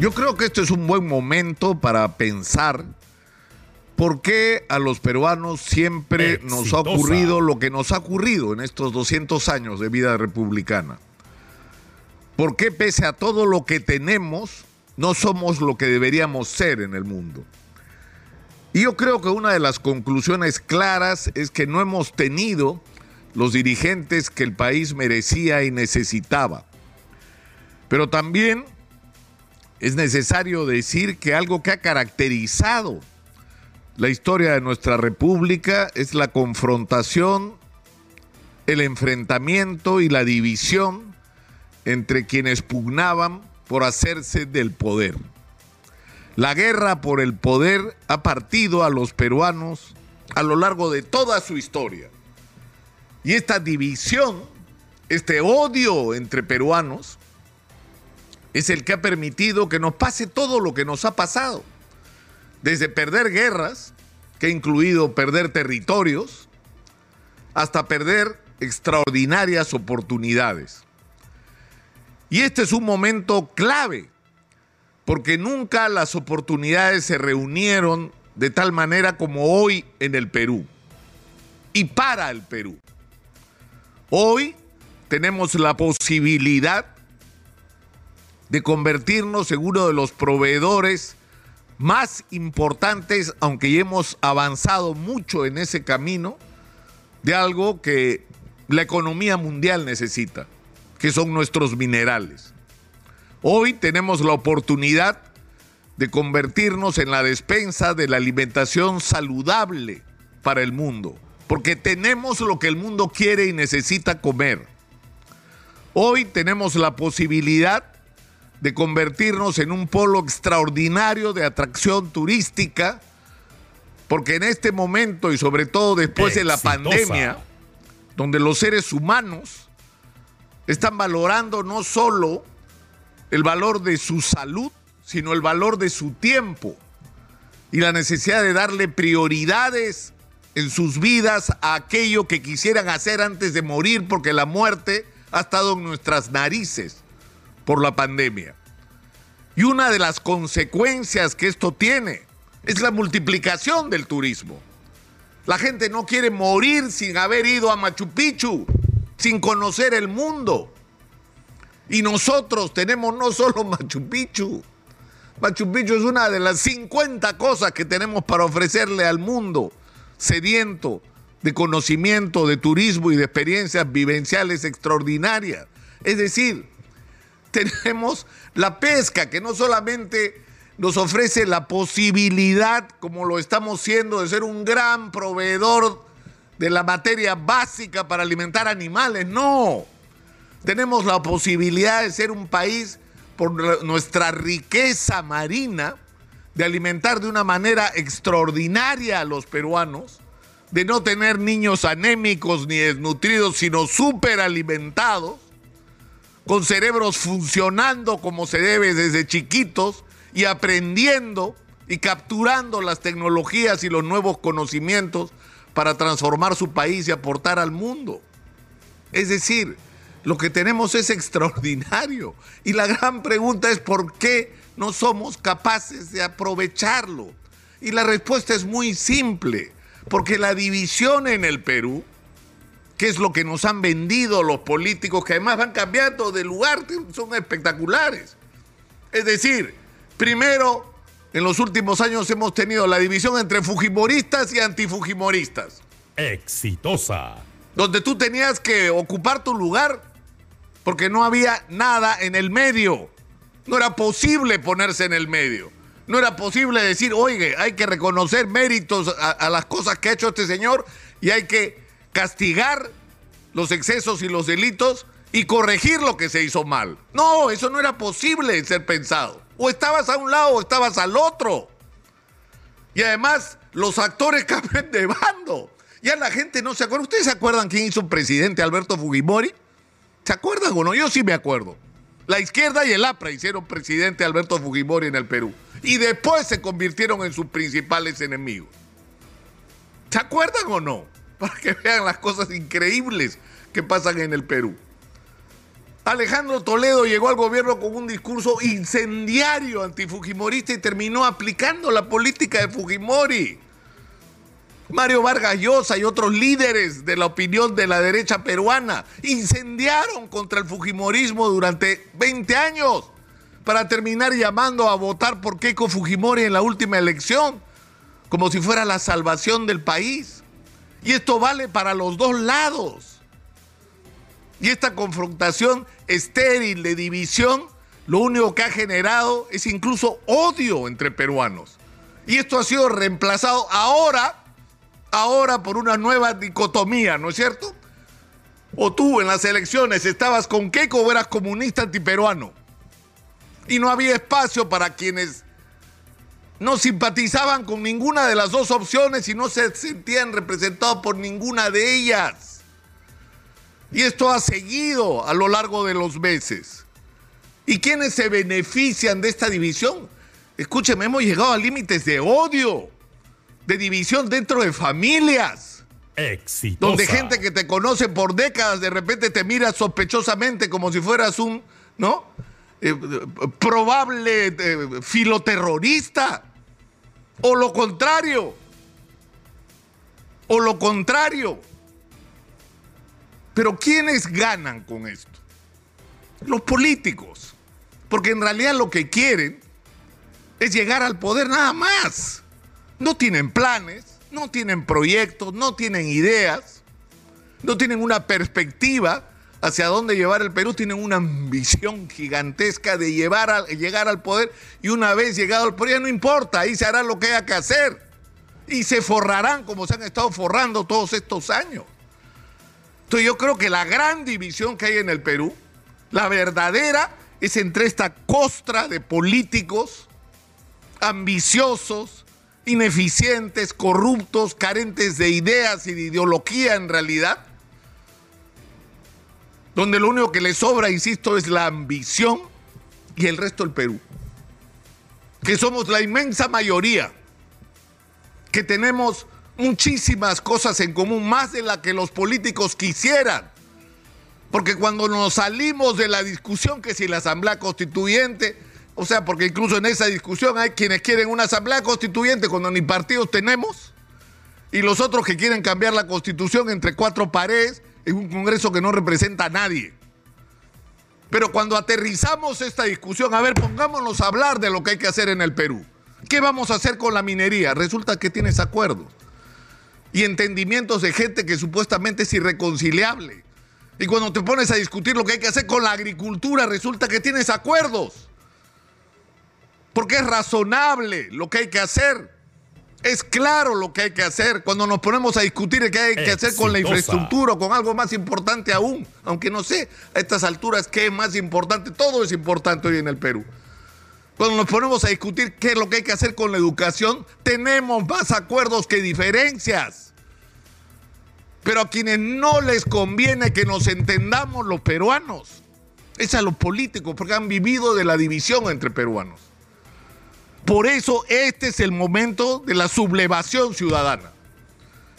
Yo creo que este es un buen momento para pensar por qué a los peruanos siempre nos ha ocurrido lo que nos ha ocurrido en estos 200 años de vida republicana. ¿Por qué pese a todo lo que tenemos, no somos lo que deberíamos ser en el mundo? Y yo creo que una de las conclusiones claras es que no hemos tenido los dirigentes que el país merecía y necesitaba. Pero también es necesario decir que algo que ha caracterizado la historia de nuestra república es la confrontación, el enfrentamiento y la división entre quienes pugnaban por hacerse del poder. La guerra por el poder ha partido a los peruanos a lo largo de toda su historia. Y esta división, este odio entre peruanos, es el que ha permitido que nos pase todo lo que nos ha pasado. Desde perder guerras, que ha incluido perder territorios, hasta perder extraordinarias oportunidades. Y este es un momento clave, porque nunca las oportunidades se reunieron de tal manera como hoy en el Perú y para el Perú. Hoy tenemos la posibilidad de convertirnos en uno de los proveedores más importantes, aunque ya hemos avanzado mucho en ese camino, de algo que la economía mundial necesita, que son nuestros minerales. Hoy tenemos la oportunidad de convertirnos en la despensa de la alimentación saludable para el mundo, porque tenemos lo que el mundo quiere y necesita comer. Hoy tenemos la posibilidad de convertirnos en un polo extraordinario de atracción turística, porque en este momento y sobre todo después de la pandemia, donde los seres humanos están valorando no solo el valor de su salud, sino el valor de su tiempo y la necesidad de darle prioridades en sus vidas a aquello que quisieran hacer antes de morir, porque la muerte ha estado en nuestras narices por la pandemia. Y una de las consecuencias que esto tiene es la multiplicación del turismo. La gente no quiere morir sin haber ido a Machu Picchu, sin conocer el mundo. Y nosotros tenemos no solo Machu Picchu. Machu Picchu es una de las 50 cosas que tenemos para ofrecerle al mundo sediento de conocimiento, de turismo y de experiencias vivenciales extraordinarias. Es decir, tenemos la pesca, que no solamente nos ofrece la posibilidad, como lo estamos siendo, de ser un gran proveedor de la materia básica para alimentar animales, no. Tenemos la posibilidad de ser un país, por nuestra riqueza marina, de alimentar de una extraordinaria extraordinaria a los peruanos, de no tener niños anémicos ni desnutridos, sino superalimentados con cerebros funcionando como se debe desde chiquitos y aprendiendo y capturando las tecnologías y los nuevos conocimientos para transformar su país y aportar al mundo. Es decir, lo que tenemos es extraordinario. Y la gran pregunta es por qué no somos capaces de aprovecharlo. Y la respuesta es muy simple, porque la división en el Perú qué es lo que nos han vendido los políticos, que además van cambiando de lugar, son espectaculares. Es decir, primero, en los últimos años hemos tenido la división entre fujimoristas y antifujimoristas. Exitosa. Donde tú tenías que ocupar tu lugar porque no había nada en el medio. No era posible ponerse en el medio. No era posible decir, oye, hay que reconocer méritos a, a las cosas que ha hecho este señor y hay que castigar los excesos y los delitos y corregir lo que se hizo mal. No, eso no era posible ser pensado. O estabas a un lado o estabas al otro. Y además, los actores cambian de bando. Ya la gente no se acuerda. ¿Ustedes se acuerdan quién hizo presidente Alberto Fujimori? ¿Se acuerdan o no? Yo sí me acuerdo. La izquierda y el APRA hicieron presidente Alberto Fujimori en el Perú. Y después se convirtieron en sus principales enemigos. ¿Se acuerdan o no? Para que vean las cosas increíbles que pasan en el Perú. Alejandro Toledo llegó al gobierno con un discurso incendiario antifujimorista y terminó aplicando la política de Fujimori. Mario Vargas Llosa y otros líderes de la opinión de la derecha peruana incendiaron contra el Fujimorismo durante 20 años para terminar llamando a votar por Keiko Fujimori en la última elección, como si fuera la salvación del país. Y esto vale para los dos lados. Y esta confrontación estéril de división, lo único que ha generado es incluso odio entre peruanos. Y esto ha sido reemplazado ahora, ahora por una nueva dicotomía, ¿no es cierto? O tú en las elecciones estabas con Keiko o eras comunista antiperuano. Y no había espacio para quienes no simpatizaban con ninguna de las dos opciones y no se sentían representados por ninguna de ellas. Y esto ha seguido a lo largo de los meses. ¿Y quiénes se benefician de esta división? Escúcheme, hemos llegado a límites de odio, de división dentro de familias. Exitosa. Donde gente que te conoce por décadas de repente te mira sospechosamente como si fueras un, ¿no? Eh, probable eh, filoterrorista. O lo contrario. O lo contrario. Pero ¿quiénes ganan con esto? Los políticos. Porque en realidad lo que quieren es llegar al poder nada más. No tienen planes, no tienen proyectos, no tienen ideas, no tienen una perspectiva hacia dónde llevar el Perú, tienen una ambición gigantesca de llevar llegar al poder y una vez llegado al poder ya no importa, ahí se hará lo que haya que hacer y se forrarán como se han estado forrando todos estos años. Entonces yo creo que la gran división que hay en el Perú, la verdadera, es entre esta costra de políticos ambiciosos, ineficientes, corruptos, carentes de ideas y de ideología en realidad, donde lo único que les sobra, insisto, es la ambición y el resto del Perú, que somos la inmensa mayoría, que tenemos muchísimas cosas en común, más de la que los políticos quisieran. Porque cuando nos salimos de la discusión que si la Asamblea Constituyente, o sea, porque incluso en esa discusión hay quienes quieren una Asamblea Constituyente cuando ni partidos tenemos, y los otros que quieren cambiar la Constitución entre cuatro paredes en un Congreso que no representa a nadie. Pero cuando aterrizamos esta discusión, a ver, pongámonos a hablar de lo que hay que hacer en el Perú. ¿Qué vamos a hacer con la minería? Resulta que tienes acuerdos y entendimientos de gente que supuestamente es irreconciliable. Y cuando te pones a discutir lo que hay que hacer con la agricultura, resulta que tienes acuerdos. Porque es razonable lo que hay que hacer. Es claro lo que hay que hacer. Cuando nos ponemos a discutir qué hay que hacer con la infraestructura o con algo más importante aún. Aunque no sé a estas alturas qué es más importante. Todo es importante hoy en el Perú. Cuando nos ponemos a discutir qué es lo que hay que hacer con la educación, tenemos más acuerdos que diferencias. Pero a quienes no les conviene que nos entendamos los peruanos, es a los políticos, porque han vivido de la división entre peruanos. Por eso este es el momento de la sublevación ciudadana,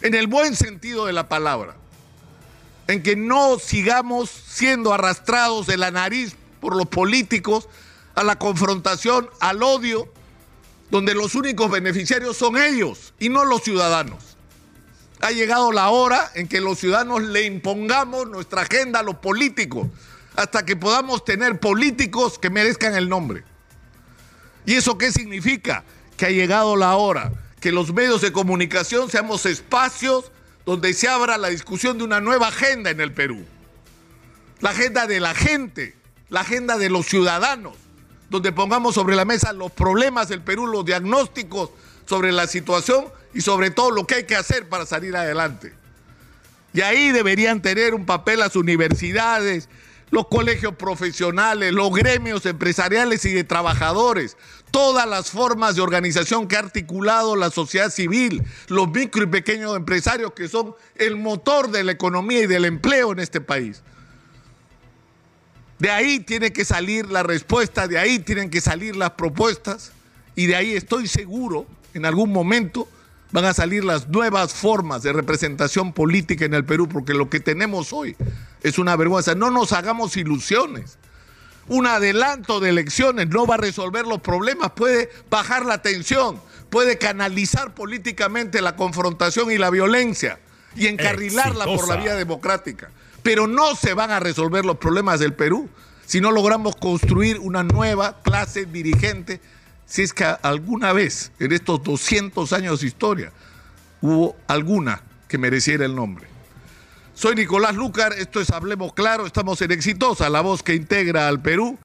en el buen sentido de la palabra, en que no sigamos siendo arrastrados de la nariz por los políticos a la confrontación, al odio, donde los únicos beneficiarios son ellos y no los ciudadanos. Ha llegado la hora en que los ciudadanos le impongamos nuestra agenda a los políticos, hasta que podamos tener políticos que merezcan el nombre. ¿Y eso qué significa? Que ha llegado la hora que los medios de comunicación seamos espacios donde se abra la discusión de una nueva agenda en el Perú. La agenda de la gente, la agenda de los ciudadanos donde pongamos sobre la mesa los problemas del Perú, los diagnósticos sobre la situación y sobre todo lo que hay que hacer para salir adelante. Y ahí deberían tener un papel las universidades, los colegios profesionales, los gremios empresariales y de trabajadores, todas las formas de organización que ha articulado la sociedad civil, los micro y pequeños empresarios que son el motor de la economía y del empleo en este país. De ahí tiene que salir la respuesta, de ahí tienen que salir las propuestas y de ahí estoy seguro, en algún momento van a salir las nuevas formas de representación política en el Perú, porque lo que tenemos hoy Es una vergüenza. No nos hagamos ilusiones. Un adelanto de elecciones no va a resolver los problemas, puede bajar la tensión, puede canalizar políticamente la confrontación y la violencia y encarrilarla por la vía democrática. Pero no se van a resolver los problemas del Perú si no logramos construir una nueva clase dirigente, si es que alguna vez en estos 200 años de historia hubo alguna que mereciera el nombre. Soy Nicolás Lucar, esto es Hablemos Claro, estamos en Exitosa, la voz que integra al Perú.